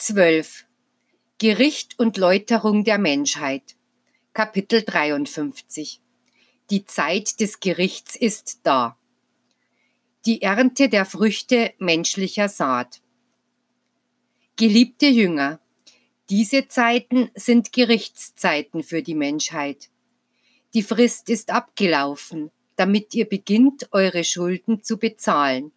12. Gericht und Läuterung der Menschheit. Kapitel 53. Die Zeit des Gerichts ist da. Die Ernte der Früchte menschlicher Saat. Geliebte Jünger, diese Zeiten sind Gerichtszeiten für die Menschheit. Die Frist ist abgelaufen, damit ihr beginnt, eure Schulden zu bezahlen.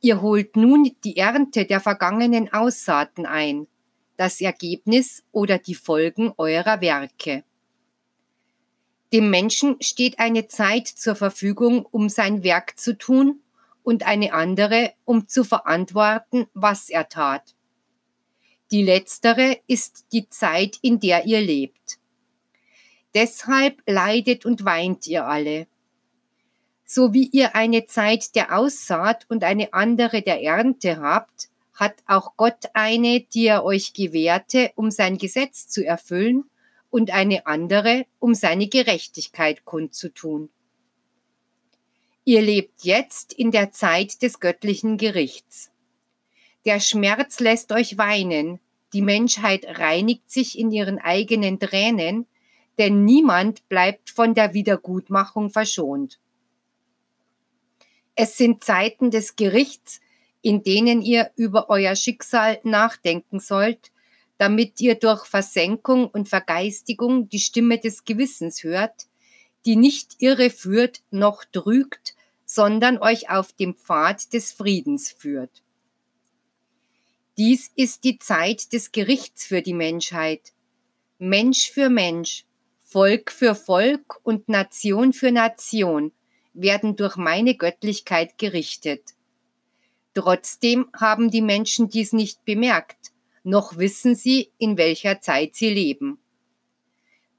Ihr holt nun die Ernte der vergangenen Aussaaten ein, das Ergebnis oder die Folgen eurer Werke. Dem Menschen steht eine Zeit zur Verfügung, um sein Werk zu tun und eine andere, um zu verantworten, was er tat. Die letztere ist die Zeit, in der ihr lebt. Deshalb leidet und weint ihr alle. So wie ihr eine Zeit der Aussaat und eine andere der Ernte habt, hat auch Gott eine, die er euch gewährte, um sein Gesetz zu erfüllen, und eine andere, um seine Gerechtigkeit kundzutun. Ihr lebt jetzt in der Zeit des göttlichen Gerichts. Der Schmerz lässt euch weinen, die Menschheit reinigt sich in ihren eigenen Tränen, denn niemand bleibt von der Wiedergutmachung verschont. Es sind Zeiten des Gerichts, in denen ihr über euer Schicksal nachdenken sollt, damit ihr durch Versenkung und Vergeistigung die Stimme des Gewissens hört, die nicht irre führt noch trügt, sondern euch auf dem Pfad des Friedens führt. Dies ist die Zeit des Gerichts für die Menschheit. Mensch für Mensch, Volk für Volk und Nation für Nation werden durch meine Göttlichkeit gerichtet. Trotzdem haben die Menschen dies nicht bemerkt, noch wissen sie, in welcher Zeit sie leben.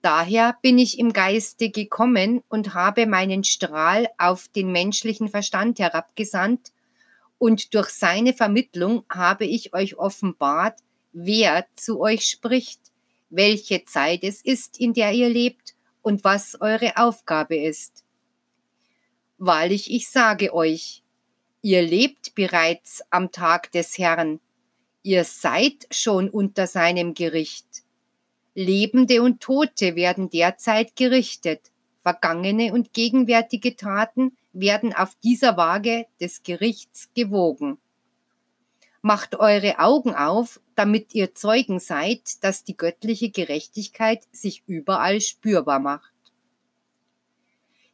Daher bin ich im Geiste gekommen und habe meinen Strahl auf den menschlichen Verstand herabgesandt, und durch seine Vermittlung habe ich euch offenbart, wer zu euch spricht, welche Zeit es ist, in der ihr lebt und was eure Aufgabe ist. Wahrlich, ich sage euch, ihr lebt bereits am Tag des Herrn, ihr seid schon unter seinem Gericht. Lebende und Tote werden derzeit gerichtet, vergangene und gegenwärtige Taten werden auf dieser Waage des Gerichts gewogen. Macht eure Augen auf, damit ihr Zeugen seid, dass die göttliche Gerechtigkeit sich überall spürbar macht.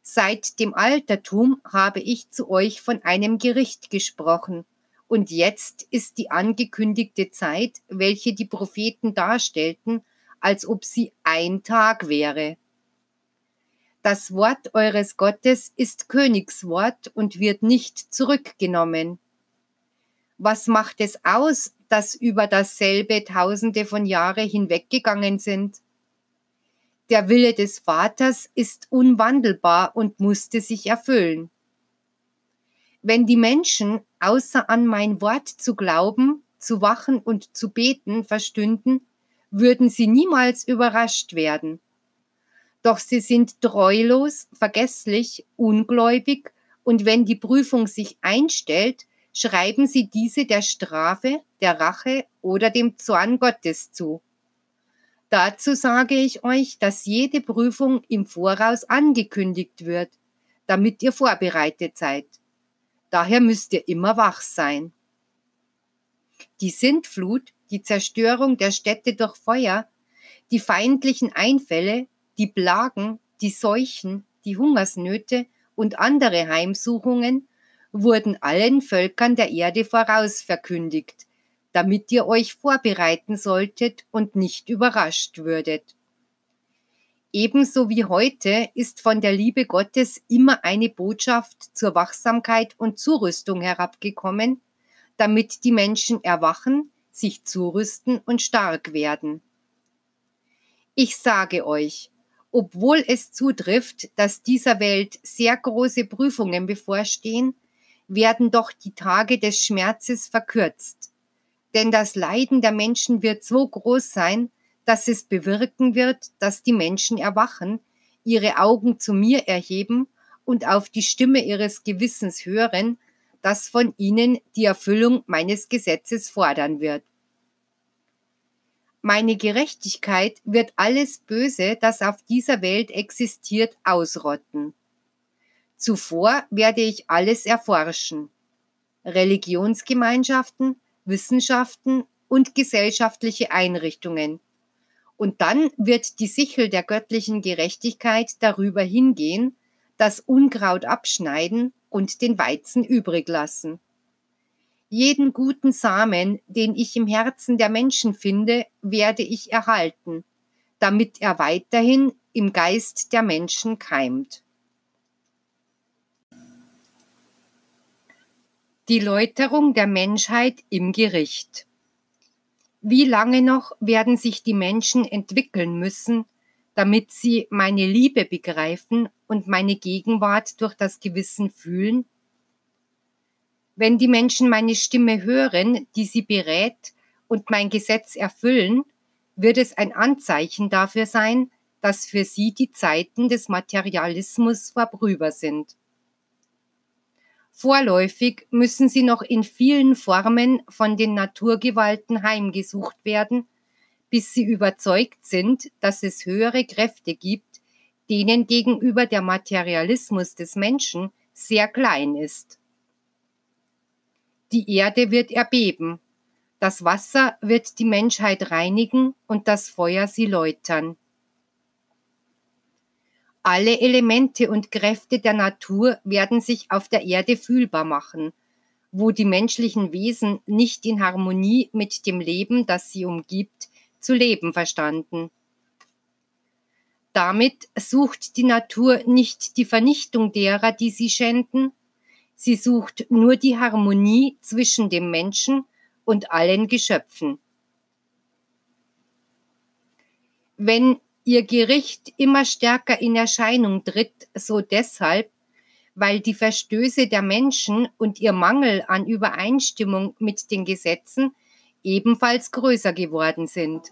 Seit dem Altertum habe ich zu euch von einem Gericht gesprochen, und jetzt ist die angekündigte Zeit, welche die Propheten darstellten, als ob sie ein Tag wäre. Das Wort eures Gottes ist Königswort und wird nicht zurückgenommen. Was macht es aus, dass über dasselbe Tausende von Jahre hinweggegangen sind? Der Wille des Vaters ist unwandelbar und musste sich erfüllen. Wenn die Menschen außer an mein Wort zu glauben, zu wachen und zu beten verstünden, würden sie niemals überrascht werden. Doch sie sind treulos, vergesslich, ungläubig und wenn die Prüfung sich einstellt, schreiben sie diese der Strafe, der Rache oder dem Zorn Gottes zu. Dazu sage ich euch, dass jede Prüfung im Voraus angekündigt wird, damit ihr vorbereitet seid. Daher müsst ihr immer wach sein. Die Sintflut, die Zerstörung der Städte durch Feuer, die feindlichen Einfälle, die Plagen, die Seuchen, die Hungersnöte und andere Heimsuchungen wurden allen Völkern der Erde voraus verkündigt, damit ihr euch vorbereiten solltet und nicht überrascht würdet. Ebenso wie heute ist von der Liebe Gottes immer eine Botschaft zur Wachsamkeit und Zurüstung herabgekommen, damit die Menschen erwachen, sich zurüsten und stark werden. Ich sage euch, obwohl es zutrifft, dass dieser Welt sehr große Prüfungen bevorstehen, werden doch die Tage des Schmerzes verkürzt. Denn das Leiden der Menschen wird so groß sein, dass es bewirken wird, dass die Menschen erwachen, ihre Augen zu mir erheben und auf die Stimme ihres Gewissens hören, das von ihnen die Erfüllung meines Gesetzes fordern wird. Meine Gerechtigkeit wird alles Böse, das auf dieser Welt existiert, ausrotten. Zuvor werde ich alles erforschen. Religionsgemeinschaften, Wissenschaften und gesellschaftliche Einrichtungen. Und dann wird die Sichel der göttlichen Gerechtigkeit darüber hingehen, das Unkraut abschneiden und den Weizen übrig lassen. Jeden guten Samen, den ich im Herzen der Menschen finde, werde ich erhalten, damit er weiterhin im Geist der Menschen keimt. Die Läuterung der Menschheit im Gericht. Wie lange noch werden sich die Menschen entwickeln müssen, damit sie meine Liebe begreifen und meine Gegenwart durch das Gewissen fühlen? Wenn die Menschen meine Stimme hören, die sie berät und mein Gesetz erfüllen, wird es ein Anzeichen dafür sein, dass für sie die Zeiten des Materialismus vorüber sind. Vorläufig müssen sie noch in vielen Formen von den Naturgewalten heimgesucht werden, bis sie überzeugt sind, dass es höhere Kräfte gibt, denen gegenüber der Materialismus des Menschen sehr klein ist. Die Erde wird erbeben, das Wasser wird die Menschheit reinigen und das Feuer sie läutern. Alle Elemente und Kräfte der Natur werden sich auf der Erde fühlbar machen, wo die menschlichen Wesen nicht in Harmonie mit dem Leben, das sie umgibt, zu leben verstanden. Damit sucht die Natur nicht die Vernichtung derer, die sie schänden, Sie sucht nur die Harmonie zwischen dem Menschen und allen Geschöpfen. Wenn ihr Gericht immer stärker in Erscheinung tritt, so deshalb, weil die Verstöße der Menschen und ihr Mangel an Übereinstimmung mit den Gesetzen ebenfalls größer geworden sind.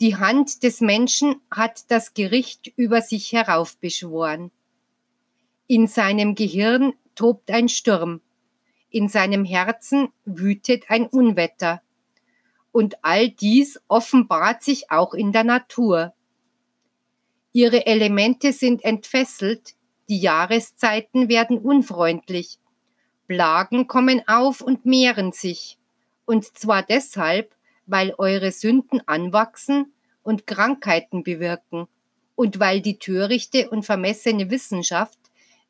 Die Hand des Menschen hat das Gericht über sich heraufbeschworen. In seinem Gehirn tobt ein Sturm, in seinem Herzen wütet ein Unwetter. Und all dies offenbart sich auch in der Natur. Ihre Elemente sind entfesselt, die Jahreszeiten werden unfreundlich, Plagen kommen auf und mehren sich, und zwar deshalb, weil eure Sünden anwachsen und Krankheiten bewirken, und weil die törichte und vermessene Wissenschaft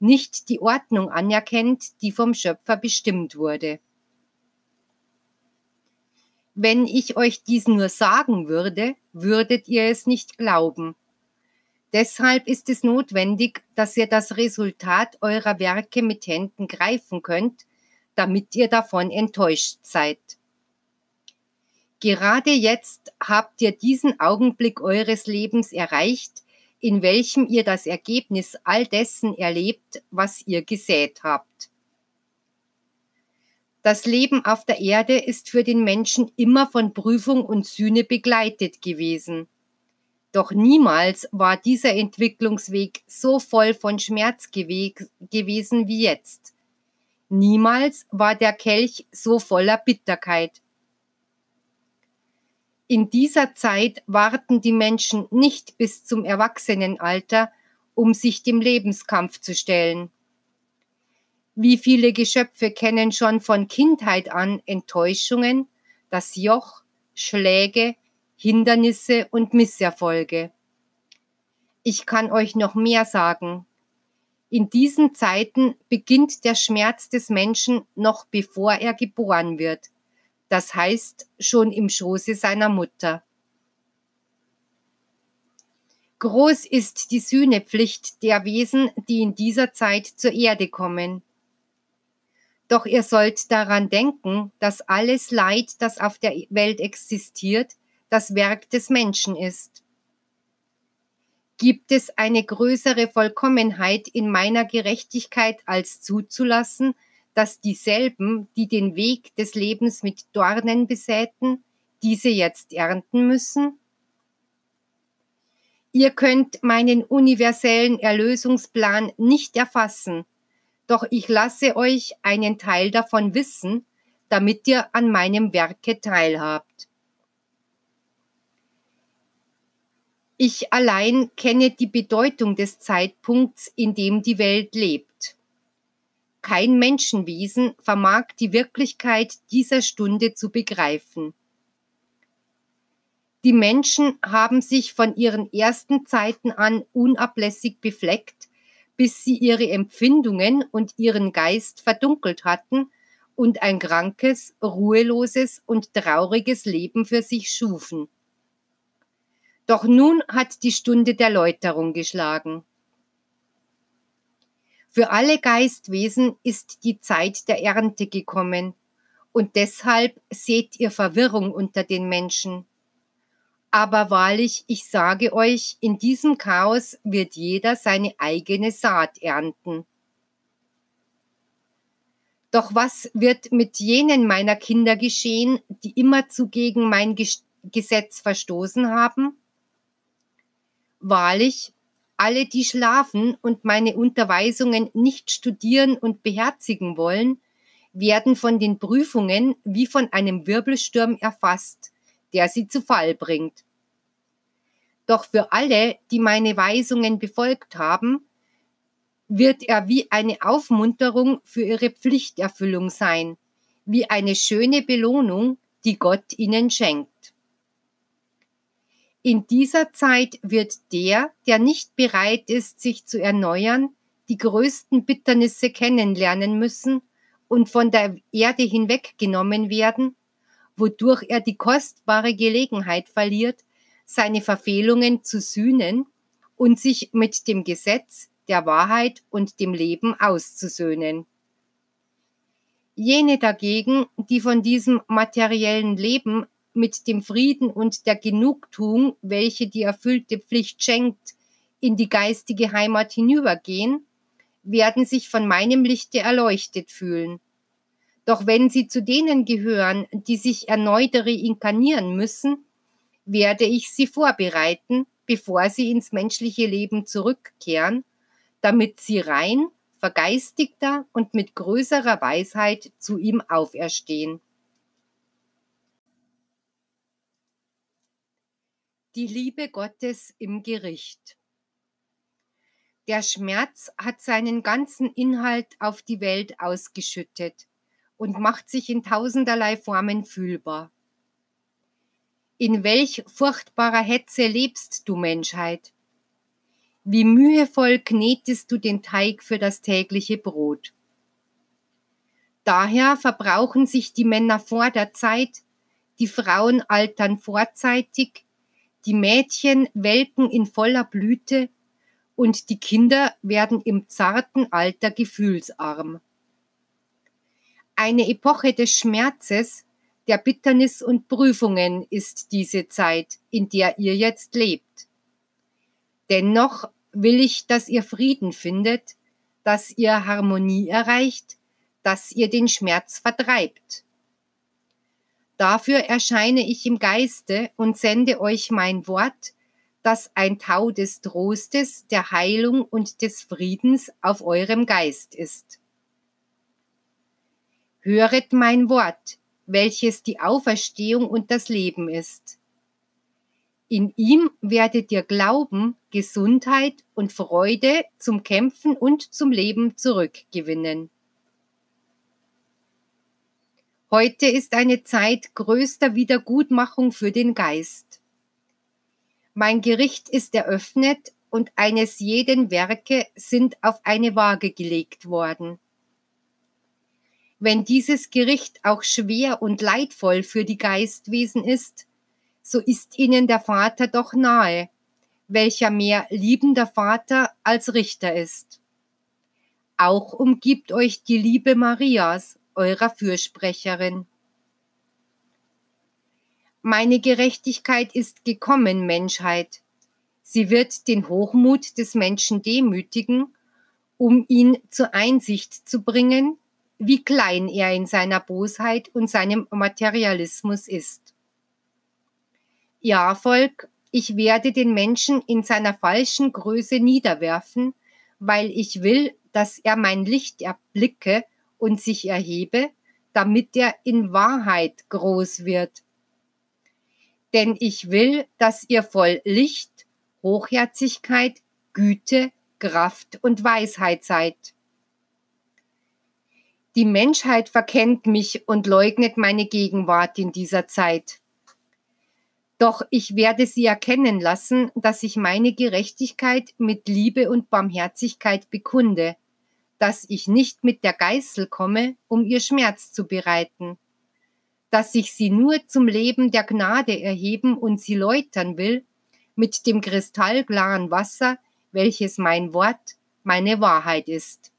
nicht die Ordnung anerkennt, die vom Schöpfer bestimmt wurde. Wenn ich euch dies nur sagen würde, würdet ihr es nicht glauben. Deshalb ist es notwendig, dass ihr das Resultat eurer Werke mit Händen greifen könnt, damit ihr davon enttäuscht seid. Gerade jetzt habt ihr diesen Augenblick eures Lebens erreicht, in welchem ihr das Ergebnis all dessen erlebt, was ihr gesät habt. Das Leben auf der Erde ist für den Menschen immer von Prüfung und Sühne begleitet gewesen. Doch niemals war dieser Entwicklungsweg so voll von Schmerz gewesen wie jetzt. Niemals war der Kelch so voller Bitterkeit. In dieser Zeit warten die Menschen nicht bis zum Erwachsenenalter, um sich dem Lebenskampf zu stellen. Wie viele Geschöpfe kennen schon von Kindheit an Enttäuschungen, das Joch, Schläge, Hindernisse und Misserfolge. Ich kann euch noch mehr sagen. In diesen Zeiten beginnt der Schmerz des Menschen noch bevor er geboren wird das heißt schon im Schoße seiner Mutter. Groß ist die Sühnepflicht der Wesen, die in dieser Zeit zur Erde kommen. Doch ihr sollt daran denken, dass alles Leid, das auf der Welt existiert, das Werk des Menschen ist. Gibt es eine größere Vollkommenheit in meiner Gerechtigkeit als zuzulassen, dass dieselben, die den Weg des Lebens mit Dornen besäten, diese jetzt ernten müssen? Ihr könnt meinen universellen Erlösungsplan nicht erfassen, doch ich lasse euch einen Teil davon wissen, damit ihr an meinem Werke teilhabt. Ich allein kenne die Bedeutung des Zeitpunkts, in dem die Welt lebt. Kein Menschenwesen vermag die Wirklichkeit dieser Stunde zu begreifen. Die Menschen haben sich von ihren ersten Zeiten an unablässig befleckt bis sie ihre Empfindungen und ihren Geist verdunkelt hatten und ein krankes, ruheloses und trauriges Leben für sich schufen. Doch nun hat die Stunde der Läuterung geschlagen. Für alle Geistwesen ist die Zeit der Ernte gekommen, und deshalb seht ihr Verwirrung unter den Menschen. Aber wahrlich, ich sage euch, in diesem Chaos wird jeder seine eigene Saat ernten. Doch was wird mit jenen meiner Kinder geschehen, die immerzu gegen mein Gesetz verstoßen haben? Wahrlich, alle, die schlafen und meine Unterweisungen nicht studieren und beherzigen wollen, werden von den Prüfungen wie von einem Wirbelsturm erfasst, der sie zu Fall bringt. Doch für alle, die meine Weisungen befolgt haben, wird er wie eine Aufmunterung für ihre Pflichterfüllung sein, wie eine schöne Belohnung, die Gott ihnen schenkt. In dieser Zeit wird der, der nicht bereit ist, sich zu erneuern, die größten Bitternisse kennenlernen müssen und von der Erde hinweggenommen werden, wodurch er die kostbare Gelegenheit verliert, seine Verfehlungen zu sühnen und sich mit dem Gesetz, der Wahrheit und dem Leben auszusöhnen. Jene dagegen, die von diesem materiellen Leben mit dem Frieden und der Genugtuung, welche die erfüllte Pflicht schenkt, in die geistige Heimat hinübergehen, werden sich von meinem Lichte erleuchtet fühlen. Doch wenn sie zu denen gehören, die sich erneut reinkarnieren müssen, werde ich sie vorbereiten, bevor sie ins menschliche Leben zurückkehren, damit sie rein, vergeistigter und mit größerer Weisheit zu ihm auferstehen. Die Liebe Gottes im Gericht. Der Schmerz hat seinen ganzen Inhalt auf die Welt ausgeschüttet und macht sich in tausenderlei Formen fühlbar. In welch furchtbarer Hetze lebst du, Menschheit? Wie mühevoll knetest du den Teig für das tägliche Brot? Daher verbrauchen sich die Männer vor der Zeit, die Frauen altern vorzeitig, die Mädchen welken in voller Blüte und die Kinder werden im zarten Alter gefühlsarm. Eine Epoche des Schmerzes, der Bitternis und Prüfungen ist diese Zeit, in der ihr jetzt lebt. Dennoch will ich, dass ihr Frieden findet, dass ihr Harmonie erreicht, dass ihr den Schmerz vertreibt. Dafür erscheine ich im Geiste und sende euch mein Wort, das ein Tau des Trostes, der Heilung und des Friedens auf eurem Geist ist. Höret mein Wort, welches die Auferstehung und das Leben ist. In ihm werdet ihr Glauben, Gesundheit und Freude zum Kämpfen und zum Leben zurückgewinnen. Heute ist eine Zeit größter Wiedergutmachung für den Geist. Mein Gericht ist eröffnet und eines jeden Werke sind auf eine Waage gelegt worden. Wenn dieses Gericht auch schwer und leidvoll für die Geistwesen ist, so ist ihnen der Vater doch nahe, welcher mehr liebender Vater als Richter ist. Auch umgibt euch die Liebe Marias, eurer Fürsprecherin. Meine Gerechtigkeit ist gekommen, Menschheit. Sie wird den Hochmut des Menschen demütigen, um ihn zur Einsicht zu bringen, wie klein er in seiner Bosheit und seinem Materialismus ist. Ja, Volk, ich werde den Menschen in seiner falschen Größe niederwerfen, weil ich will, dass er mein Licht erblicke und sich erhebe, damit er in Wahrheit groß wird. Denn ich will, dass ihr voll Licht Hochherzigkeit, Güte, Kraft und Weisheit seid. Die Menschheit verkennt mich und leugnet meine Gegenwart in dieser Zeit. Doch ich werde sie erkennen lassen, dass ich meine Gerechtigkeit mit Liebe und Barmherzigkeit bekunde, dass ich nicht mit der Geißel komme, um ihr Schmerz zu bereiten, dass ich sie nur zum Leben der Gnade erheben und sie läutern will, mit dem kristallklaren Wasser, welches mein Wort, meine Wahrheit ist.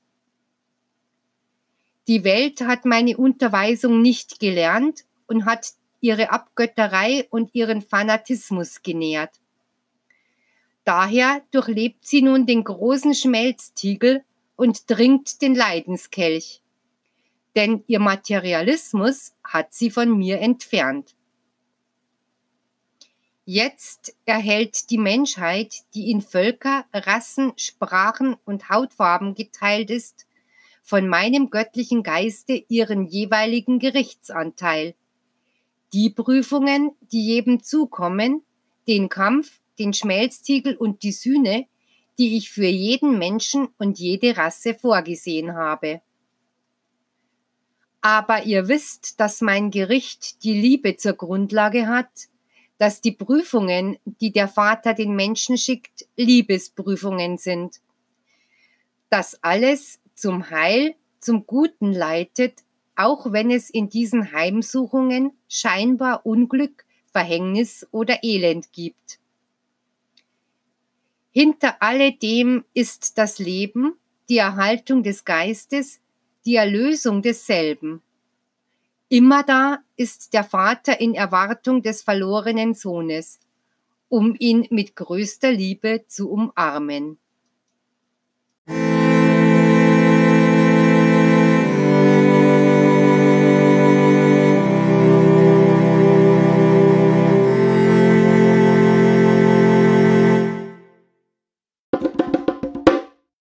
Die Welt hat meine Unterweisung nicht gelernt und hat ihre Abgötterei und ihren Fanatismus genährt. Daher durchlebt sie nun den großen Schmelztiegel und trinkt den Leidenskelch. Denn ihr Materialismus hat sie von mir entfernt. Jetzt erhält die Menschheit, die in Völker, Rassen, Sprachen und Hautfarben geteilt ist, von meinem göttlichen Geiste ihren jeweiligen Gerichtsanteil. Die Prüfungen, die jedem zukommen, den Kampf, den Schmelztiegel und die Sühne, die ich für jeden Menschen und jede Rasse vorgesehen habe. Aber ihr wisst, dass mein Gericht die Liebe zur Grundlage hat, dass die Prüfungen, die der Vater den Menschen schickt, Liebesprüfungen sind. Dass alles zum Heil, zum Guten leitet, auch wenn es in diesen Heimsuchungen scheinbar Unglück, Verhängnis oder Elend gibt. Hinter alledem ist das Leben, die Erhaltung des Geistes, die Erlösung desselben. Immer da ist der Vater in Erwartung des verlorenen Sohnes, um ihn mit größter Liebe zu umarmen.